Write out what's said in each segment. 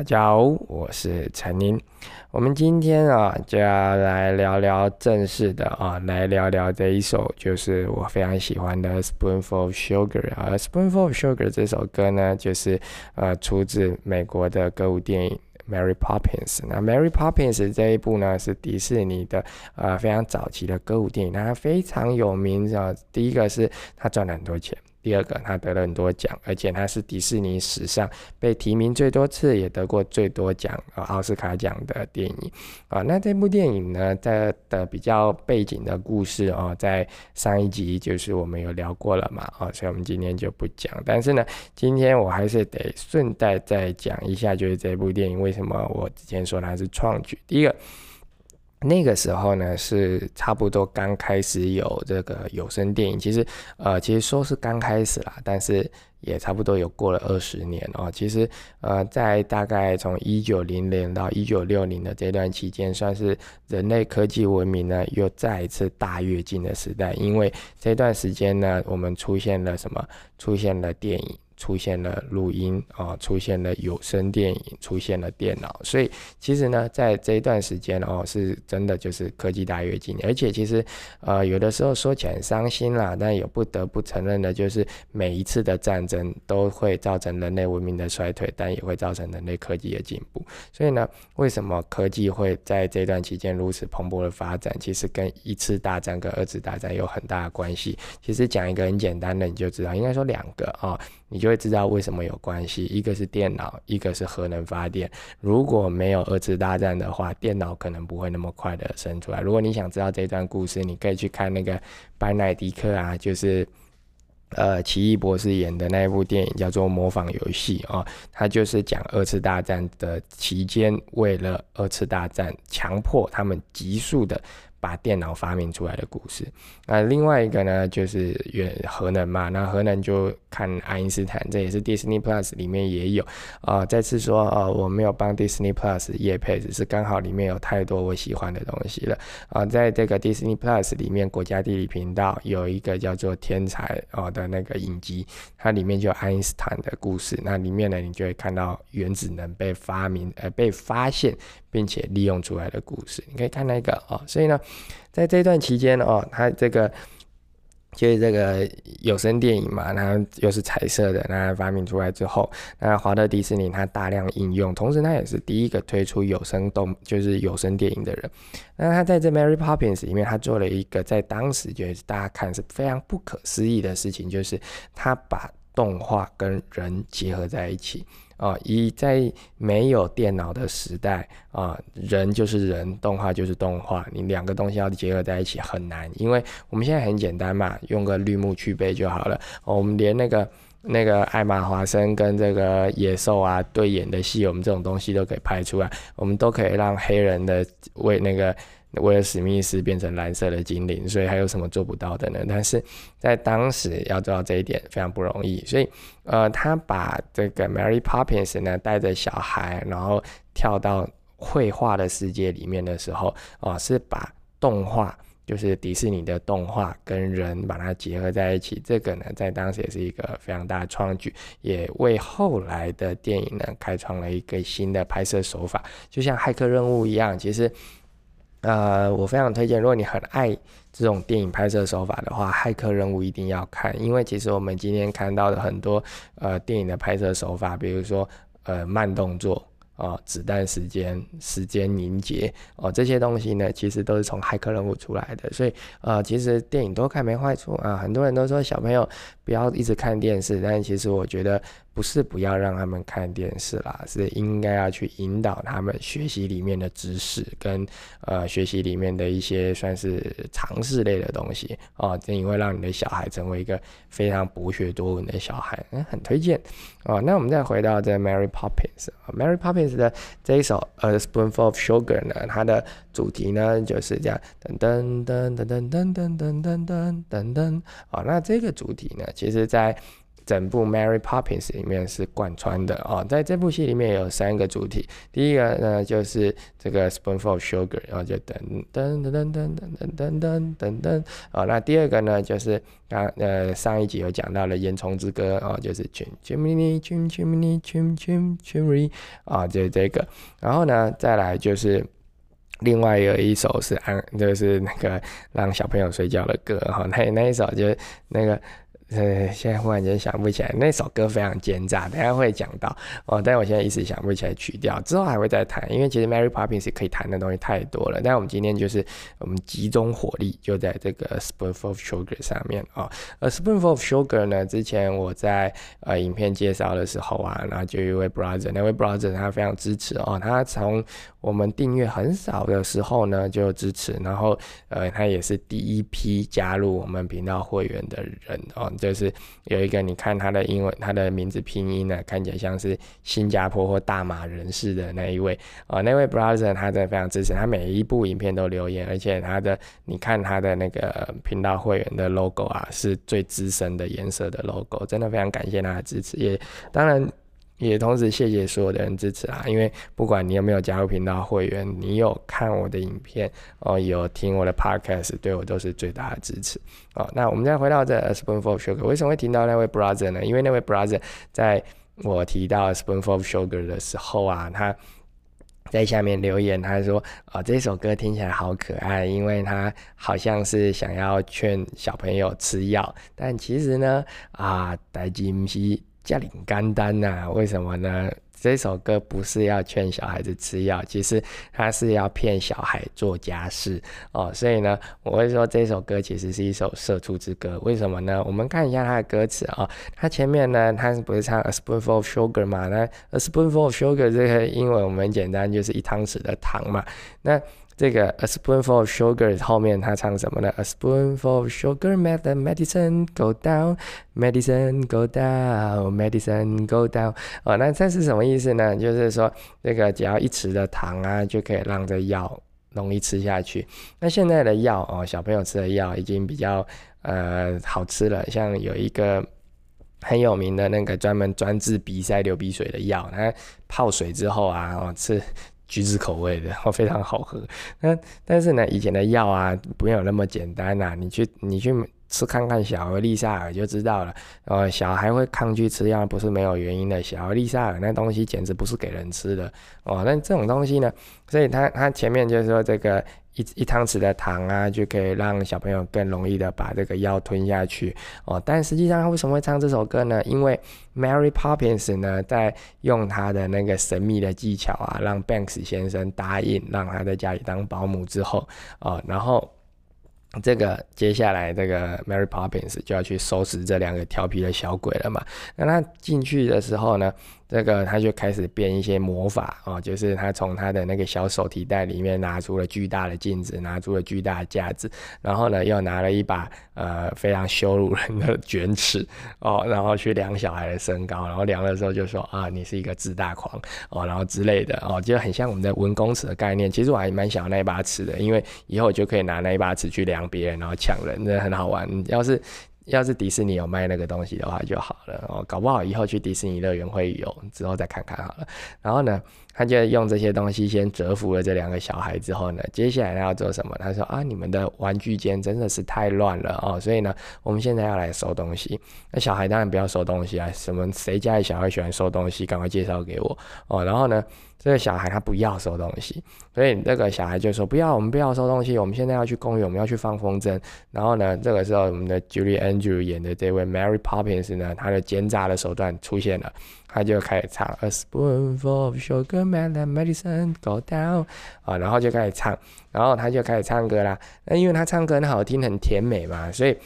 大家好，我是陈宁。我们今天啊就要来聊聊正式的啊，来聊聊这一首就是我非常喜欢的《Spoonful of Sugar》啊，《Spoonful of Sugar》这首歌呢，就是呃出自美国的歌舞电影《Mary Poppins》。那《Mary Poppins》这一部呢是迪士尼的呃非常早期的歌舞电影，它非常有名啊。第一个是它赚了很多钱。第二个，他得了很多奖，而且他是迪士尼史上被提名最多次，也得过最多奖啊奥斯卡奖的电影啊。那这部电影呢，在的比较背景的故事哦，在上一集就是我们有聊过了嘛啊，所以我们今天就不讲。但是呢，今天我还是得顺带再讲一下，就是这部电影为什么我之前说它是创举。第一个。那个时候呢，是差不多刚开始有这个有声电影。其实，呃，其实说是刚开始啦，但是也差不多有过了二十年哦。其实，呃，在大概从一九零零到一九六零的这段期间，算是人类科技文明呢又再一次大跃进的时代。因为这段时间呢，我们出现了什么？出现了电影。出现了录音啊，出现了有声电影，出现了电脑，所以其实呢，在这一段时间哦，是真的就是科技大跃进，而且其实呃有的时候说起来很伤心啦，但也不得不承认的，就是每一次的战争都会造成人类文明的衰退，但也会造成人类科技的进步。所以呢，为什么科技会在这段期间如此蓬勃的发展？其实跟一次大战跟二次大战有很大的关系。其实讲一个很简单的，你就知道，应该说两个啊。你就会知道为什么有关系，一个是电脑，一个是核能发电。如果没有二次大战的话，电脑可能不会那么快的生出来。如果你想知道这段故事，你可以去看那个班奈迪克啊，就是呃奇异博士演的那一部电影，叫做《模仿游戏》啊，他就是讲二次大战的期间，为了二次大战，强迫他们急速的。把电脑发明出来的故事，那另外一个呢，就是原核能嘛。那核能就看爱因斯坦，这也是 Disney Plus 里面也有啊。再次说啊，我没有帮 Disney Plus 夜配，只是刚好里面有太多我喜欢的东西了啊。在这个 Disney Plus 里面，国家地理频道有一个叫做《天才》哦的那个影集，它里面就有爱因斯坦的故事。那里面呢，你就会看到原子能被发明呃被发现。并且利用出来的故事，你可以看那个哦。所以呢，在这段期间哦，他这个就是这个有声电影嘛，那又是彩色的，那发明出来之后，那华特迪士尼它大量应用，同时他也是第一个推出有声动，就是有声电影的人。那他在这《Mary Poppins》里面，他做了一个在当时就是大家看是非常不可思议的事情，就是他把动画跟人结合在一起。啊，一在没有电脑的时代啊，人就是人，动画就是动画，你两个东西要结合在一起很难，因为我们现在很简单嘛，用个绿幕去背就好了。我们连那个那个艾玛华森跟这个野兽啊对演的戏，我们这种东西都可以拍出来，我们都可以让黑人的为那个。为了史密斯变成蓝色的精灵，所以还有什么做不到的呢？但是在当时要做到这一点非常不容易，所以呃，他把这个 Mary Poppins 呢带着小孩，然后跳到绘画的世界里面的时候，哦，是把动画，就是迪士尼的动画跟人把它结合在一起。这个呢，在当时也是一个非常大的创举，也为后来的电影呢开创了一个新的拍摄手法，就像骇客任务一样，其实。呃，我非常推荐，如果你很爱这种电影拍摄手法的话，《骇客任务》一定要看，因为其实我们今天看到的很多呃电影的拍摄手法，比如说呃慢动作啊、子弹时间、时间凝结哦这些东西呢，其实都是从《骇客任务》出来的，所以呃其实电影多看没坏处啊。很多人都说小朋友不要一直看电视，但其实我觉得。不是不要让他们看电视啦，是应该要去引导他们学习里面的知识，跟呃学习里面的一些算是常识类的东西哦，这也会让你的小孩成为一个非常博学多闻的小孩，嗯，很推荐哦。那我们再回到这 Mary Poppins，Mary Poppins 的这一首《A Spoonful of Sugar》呢，它的主题呢就是这样噔噔噔噔噔噔噔噔噔噔噔，哦，那这个主题呢，其实在整部《Mary Poppins》里面是贯穿的哦。在这部戏里面有三个主题，第一个呢就是这个 Spoonful of Sugar，然后就噔噔噔噔噔噔噔噔噔噔哦。那第二个呢就是刚呃上一集有讲到了《烟囱之歌》哦，就是 Chim Chimney Chim Chimney Chim Chim Chimney 啊，就是这个。然后呢再来就是另外有一首是安，就是那个让小朋友睡觉的歌哈，那那一首就是那个。呃，现在忽然间想不起来那首歌非常奸诈，等下会讲到哦。但我现在一时想不起来曲调，之后还会再谈。因为其实 Mary Poppins 可以谈的东西太多了，但我们今天就是我们集中火力就在这个 Spoonful of Sugar 上面啊。而 Spoonful of Sugar 呢，之前我在呃影片介绍的时候啊，然后就一位 brother，那位 brother 他非常支持哦，他从我们订阅很少的时候呢就支持，然后呃他也是第一批加入我们频道会员的人哦。就是有一个，你看他的英文，他的名字拼音呢，看起来像是新加坡或大马人士的那一位啊，那位 brother 他真的非常支持，他每一部影片都留言，而且他的你看他的那个频道会员的 logo 啊，是最资深的颜色的 logo，真的非常感谢他的支持，也当然。也同时谢谢所有的人支持啊！因为不管你有没有加入频道会员，你有看我的影片哦，有听我的 podcast，对我都是最大的支持哦。那我们再回到这 A spoonful of sugar，为什么会听到那位 brother 呢？因为那位 brother 在我提到 A spoonful of sugar 的时候啊，他在下面留言，他说啊，这首歌听起来好可爱，因为他好像是想要劝小朋友吃药，但其实呢啊，戴金西。家里干单呐？为什么呢？这首歌不是要劝小孩子吃药，其实他是要骗小孩做家事哦。所以呢，我会说这首歌其实是一首社畜之歌。为什么呢？我们看一下它的歌词啊。它前面呢，它不是唱 a spoonful of sugar 嘛？那 a spoonful of sugar 这个英文我们简单就是一汤匙的糖嘛。那这个 a spoonful of sugar 后面他唱什么呢？A spoonful of sugar made the medicine go down, medicine go down, medicine go down。哦，那这是什么意思呢？就是说，这个只要一匙的糖啊，就可以让这药容易吃下去。那现在的药哦，小朋友吃的药已经比较呃好吃了，像有一个很有名的那个专门专治鼻塞流鼻水的药，它泡水之后啊，哦吃。橘子口味的，然后非常好喝。那但是呢，以前的药啊，不用有那么简单呐。你去你去吃看看小儿利萨尔就知道了。呃，小孩会抗拒吃药，不是没有原因的。小儿利萨尔那东西简直不是给人吃的哦。那这种东西呢，所以他他前面就是说这个。一一汤匙的糖啊，就可以让小朋友更容易的把这个药吞下去哦。但实际上，他为什么会唱这首歌呢？因为 Mary Poppins 呢，在用他的那个神秘的技巧啊，让 Banks 先生答应让他在家里当保姆之后啊，然后这个接下来这个 Mary Poppins 就要去收拾这两个调皮的小鬼了嘛。那他进去的时候呢？这个他就开始变一些魔法哦，就是他从他的那个小手提袋里面拿出了巨大的镜子，拿出了巨大的架子，然后呢又拿了一把呃非常羞辱人的卷尺哦，然后去量小孩的身高，然后量的时候就说啊你是一个自大狂哦，然后之类的哦，就很像我们的文公尺的概念。其实我还蛮想要那一把尺的，因为以后就可以拿那一把尺去量别人，然后抢人，真的很好玩。要是要是迪士尼有卖那个东西的话就好了哦，搞不好以后去迪士尼乐园会有，之后再看看好了。然后呢，他就用这些东西先折服了这两个小孩之后呢，接下来他要做什么？他说啊，你们的玩具间真的是太乱了哦，所以呢，我们现在要来收东西。那小孩当然不要收东西啊，什么谁家的小孩喜欢收东西，赶快介绍给我哦。然后呢？这个小孩他不要收东西，所以那个小孩就说：“不要，我们不要收东西，我们现在要去公园，我们要去放风筝。”然后呢，这个时候我们的 Julie Andrew 演的这位 Mary Poppins 呢，他的奸诈的手段出现了，他就开始唱 A spoonful of sugar made the medicine go down 啊，然后就开始唱，然后他就开始唱歌啦。那因为他唱歌很好听，很甜美嘛，所以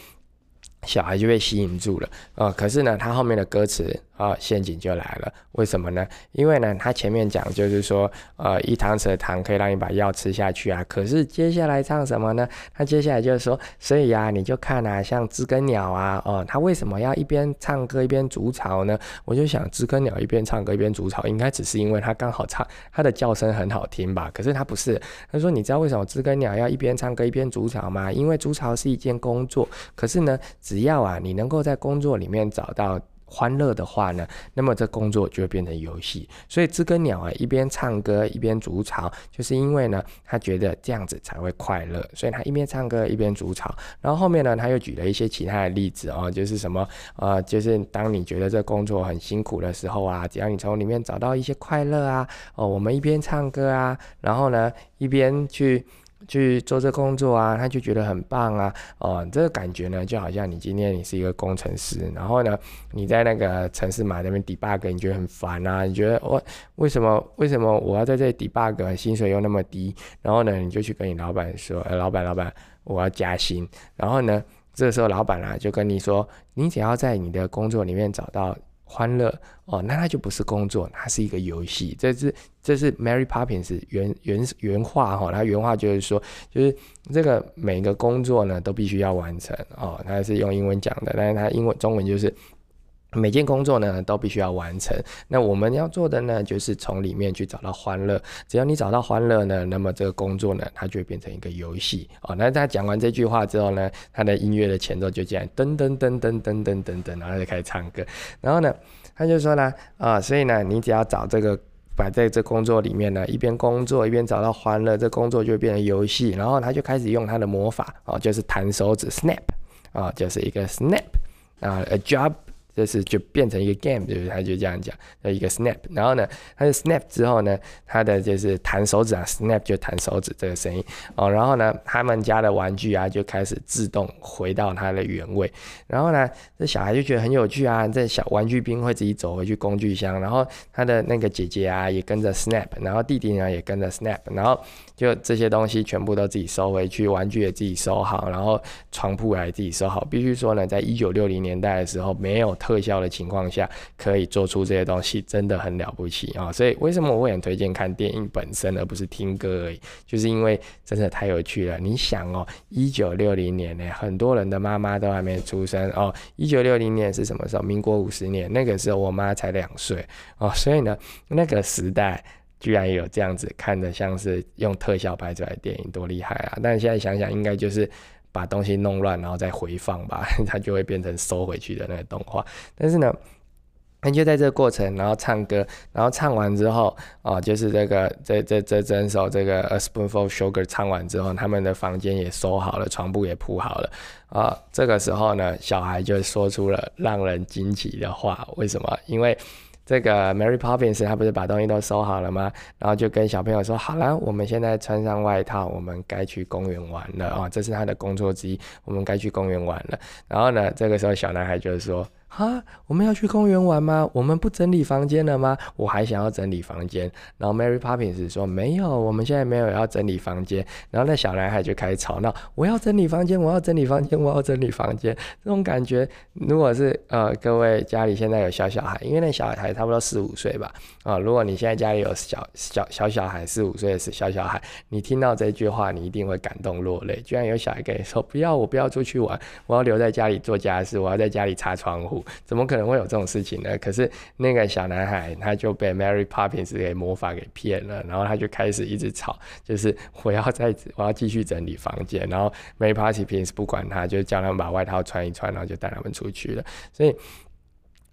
小孩就被吸引住了啊。可是呢，他后面的歌词。啊，陷阱就来了，为什么呢？因为呢，他前面讲就是说，呃，一汤匙的糖可以让你把药吃下去啊。可是接下来唱什么呢？他接下来就是说，所以呀，你就看啊，像知更鸟啊，哦，他为什么要一边唱歌一边筑巢呢？我就想，知更鸟一边唱歌一边筑巢，应该只是因为它刚好唱，它的叫声很好听吧？可是它不是。他说，你知道为什么知更鸟要一边唱歌一边筑巢吗？因为筑巢是一件工作。可是呢，只只要啊，你能够在工作里面找到。欢乐的话呢，那么这工作就会变成游戏。所以知更鸟啊，一边唱歌一边筑巢，就是因为呢，他觉得这样子才会快乐，所以他一边唱歌一边筑巢。然后后面呢，他又举了一些其他的例子哦，就是什么呃，就是当你觉得这工作很辛苦的时候啊，只要你从里面找到一些快乐啊，哦，我们一边唱歌啊，然后呢一边去。去做这工作啊，他就觉得很棒啊，哦，这个感觉呢，就好像你今天你是一个工程师，然后呢，你在那个城市码那边 debug，你觉得很烦啊，你觉得我为什么为什么我要在这里 debug，薪水又那么低，然后呢，你就去跟你老板说，呃，老板老板，我要加薪，然后呢，这时候老板啊就跟你说，你只要在你的工作里面找到。欢乐哦，那它就不是工作，它是一个游戏。这是这是 Mary Poppins 原原原话哈，它原话就是说，就是这个每个工作呢都必须要完成哦。它是用英文讲的，但是它英文中文就是。每件工作呢都必须要完成，那我们要做的呢就是从里面去找到欢乐。只要你找到欢乐呢，那么这个工作呢它就会变成一个游戏哦。那他讲完这句话之后呢，他的音乐的前奏就这样噔噔噔噔噔噔噔噔，然后就开始唱歌。然后呢，他就说呢啊，所以呢你只要找这个摆在这工作里面呢，一边工作一边找到欢乐，这工作就变成游戏。然后他就开始用他的魔法哦，就是弹手指 snap 啊，就是一个 snap 啊，a job。这是就变成一个 game，就是他就这样讲，的一个 snap，然后呢，他的 snap 之后呢，他的就是弹手指啊，snap 就弹手指这个声音。哦，然后呢，他们家的玩具啊就开始自动回到它的原位，然后呢，这小孩就觉得很有趣啊，这小玩具兵会自己走回去工具箱，然后他的那个姐姐啊也跟着 snap，然后弟弟呢也跟着 snap，然后就这些东西全部都自己收回去，玩具也自己收好，然后床铺也自己收好，必须说呢，在一九六零年代的时候没有。特效的情况下，可以做出这些东西，真的很了不起啊！所以为什么我会很推荐看电影本身，而不是听歌而已？就是因为真的太有趣了。你想哦，一九六零年呢，很多人的妈妈都还没出生哦。一九六零年是什么时候？民国五十年，那个时候我妈才两岁哦。所以呢，那个时代居然有这样子看的，像是用特效拍出来的电影，多厉害啊！但现在想想，应该就是。把东西弄乱，然后再回放吧，它就会变成收回去的那个动画。但是呢，那就在这个过程，然后唱歌，然后唱完之后，哦，就是这个这这这整首这个 A Spoonful Sugar 唱完之后，他们的房间也收好了，床铺也铺好了。啊，这个时候呢，小孩就说出了让人惊奇的话。为什么？因为这个 Mary Poppins 她不是把东西都收好了吗？然后就跟小朋友说：“好了，我们现在穿上外套，我们该去公园玩了啊！这是他的工作之一，我们该去公园玩了。”然后呢，这个时候小男孩就是说。啊，我们要去公园玩吗？我们不整理房间了吗？我还想要整理房间。然后 Mary Poppins 说没有，我们现在没有要整理房间。然后那小男孩就开始吵闹，我要整理房间，我要整理房间，我要整理房间。这种感觉，如果是呃各位家里现在有小小孩，因为那小孩差不多四五岁吧，啊，如果你现在家里有小小小小孩四五岁的小小孩，你听到这句话，你一定会感动落泪。居然有小孩跟你说不要，我不要出去玩，我要留在家里做家事，我要在家里擦窗户。怎么可能会有这种事情呢？可是那个小男孩他就被 Mary Poppins 给魔法给骗了，然后他就开始一直吵，就是我要再我要继续整理房间，然后 Mary Poppins 不管他，就叫他们把外套穿一穿，然后就带他们出去了。所以。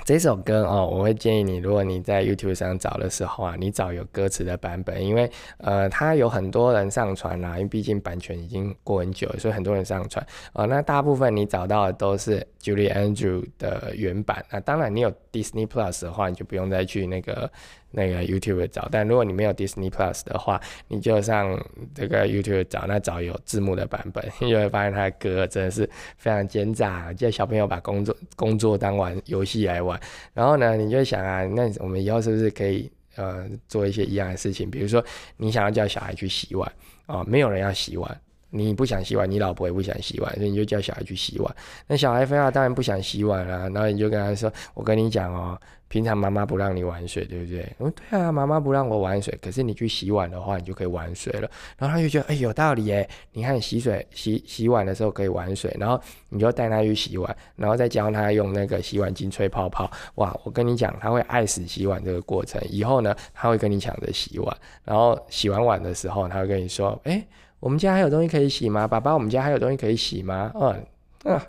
这首歌哦，我会建议你，如果你在 YouTube 上找的时候啊，你找有歌词的版本，因为呃，它有很多人上传啦，因为毕竟版权已经过很久，所以很多人上传哦。那大部分你找到的都是 Julie Andrew 的原版，那当然你有 Disney Plus 的话，你就不用再去那个。那个 YouTube 找，但如果你没有 Disney Plus 的话，你就上这个 YouTube 找，那找有字幕的版本，你就会发现他的歌真的是非常奸诈，叫小朋友把工作工作当玩游戏来玩。然后呢，你就想啊，那我们以后是不是可以呃做一些一样的事情？比如说，你想要叫小孩去洗碗啊，没有人要洗碗，你不想洗碗，你老婆也不想洗碗，所以你就叫小孩去洗碗。那小孩非要当然不想洗碗啊，然后你就跟他说：“我跟你讲哦。”平常妈妈不让你玩水，对不对？哦，对啊，妈妈不让我玩水，可是你去洗碗的话，你就可以玩水了。然后他就觉得，哎，有道理耶！你看洗水洗洗碗的时候可以玩水，然后你就带他去洗碗，然后再教他用那个洗碗巾吹泡泡。哇，我跟你讲，他会爱死洗碗这个过程。以后呢，他会跟你抢着洗碗，然后洗完碗的时候，他会跟你说，哎，我们家还有东西可以洗吗？爸爸，我们家还有东西可以洗吗？嗯，啊，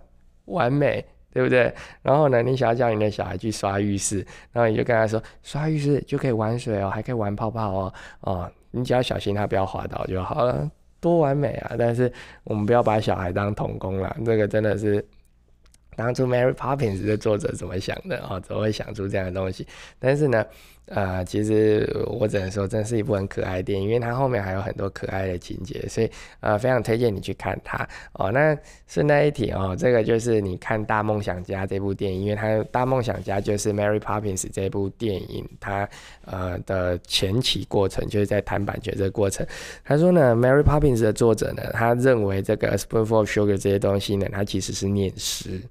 完美。对不对？然后呢，你想要叫你的小孩去刷浴室，然后你就跟他说，刷浴室就可以玩水哦，还可以玩泡泡哦，哦，你只要小心他不要滑倒就好了，多完美啊！但是我们不要把小孩当童工了，这个真的是当初 Mary Poppins 的作者怎么想的啊？怎么会想出这样的东西？但是呢？呃，其实我只能说，真是一部很可爱的电影，因为它后面还有很多可爱的情节，所以呃，非常推荐你去看它哦。那顺带一提哦，这个就是你看《大梦想家》这部电影，因为它《大梦想家》就是 Mary Poppins 这部电影它呃的前期过程，就是在谈版权这个过程。他说呢，Mary Poppins 的作者呢，他认为这个 Spoonful of Sugar 这些东西呢，它其实是念诗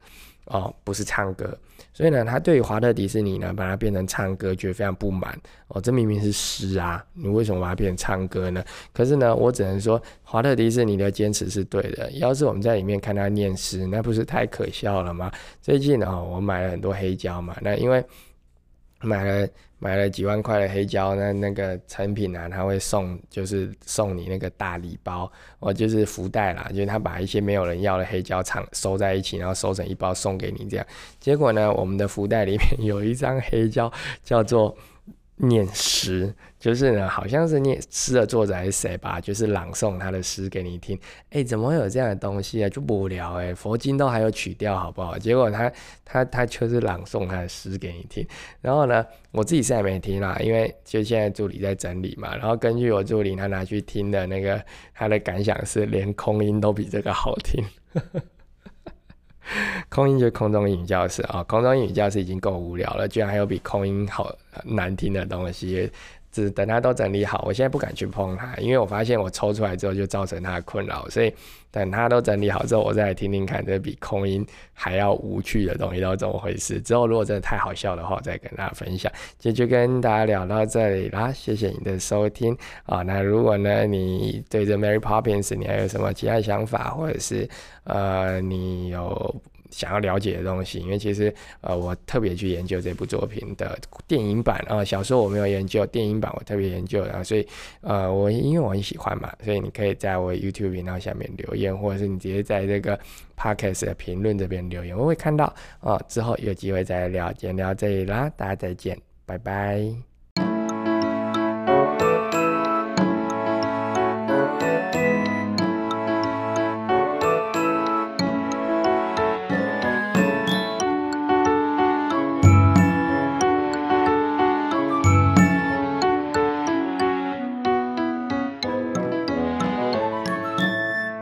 哦，不是唱歌。所以呢，他对于华特迪士尼呢，把它变成唱歌，觉得非常不满哦。这明明是诗啊，你为什么把它变成唱歌呢？可是呢，我只能说，华特迪士尼的坚持是对的。要是我们在里面看他念诗，那不是太可笑了吗？最近呢，我买了很多黑胶嘛，那因为买了。买了几万块的黑胶，那那个成品啊，他会送，就是送你那个大礼包，哦，就是福袋啦，就是他把一些没有人要的黑胶厂收在一起，然后收成一包送给你这样。结果呢，我们的福袋里面有一张黑胶，叫做。念诗就是呢，好像是念诗的作者还是谁吧，就是朗诵他的诗给你听。哎，怎么会有这样的东西啊？就无聊哎，佛经都还有曲调，好不好？结果他他他就是朗诵他的诗给你听。然后呢，我自己是还没听啦，因为就现在助理在整理嘛。然后根据我助理他拿去听的那个，他的感想是连空音都比这个好听。空音就是空中英语教室啊，空中英语教室已经够无聊了，居然还有比空音好难听的东西。只等它都整理好，我现在不敢去碰它，因为我发现我抽出来之后就造成它的困扰，所以等它都整理好之后，我再来听听看，这比空音还要无趣的东西都是怎么回事。之后如果真的太好笑的话，再跟大家分享。今天就跟大家聊到这里啦，谢谢你的收听啊。那如果呢，你对这 Mary Poppins 你还有什么其他想法，或者是呃，你有。想要了解的东西，因为其实呃，我特别去研究这部作品的电影版啊，小说我没有研究，电影版我特别研究啊，所以呃，我因为我很喜欢嘛，所以你可以在我 YouTube 频道下面留言，或者是你直接在这个 Podcast 的评论这边留言，我会看到啊，之后有机会再聊，今天聊这里啦，大家再见，拜拜。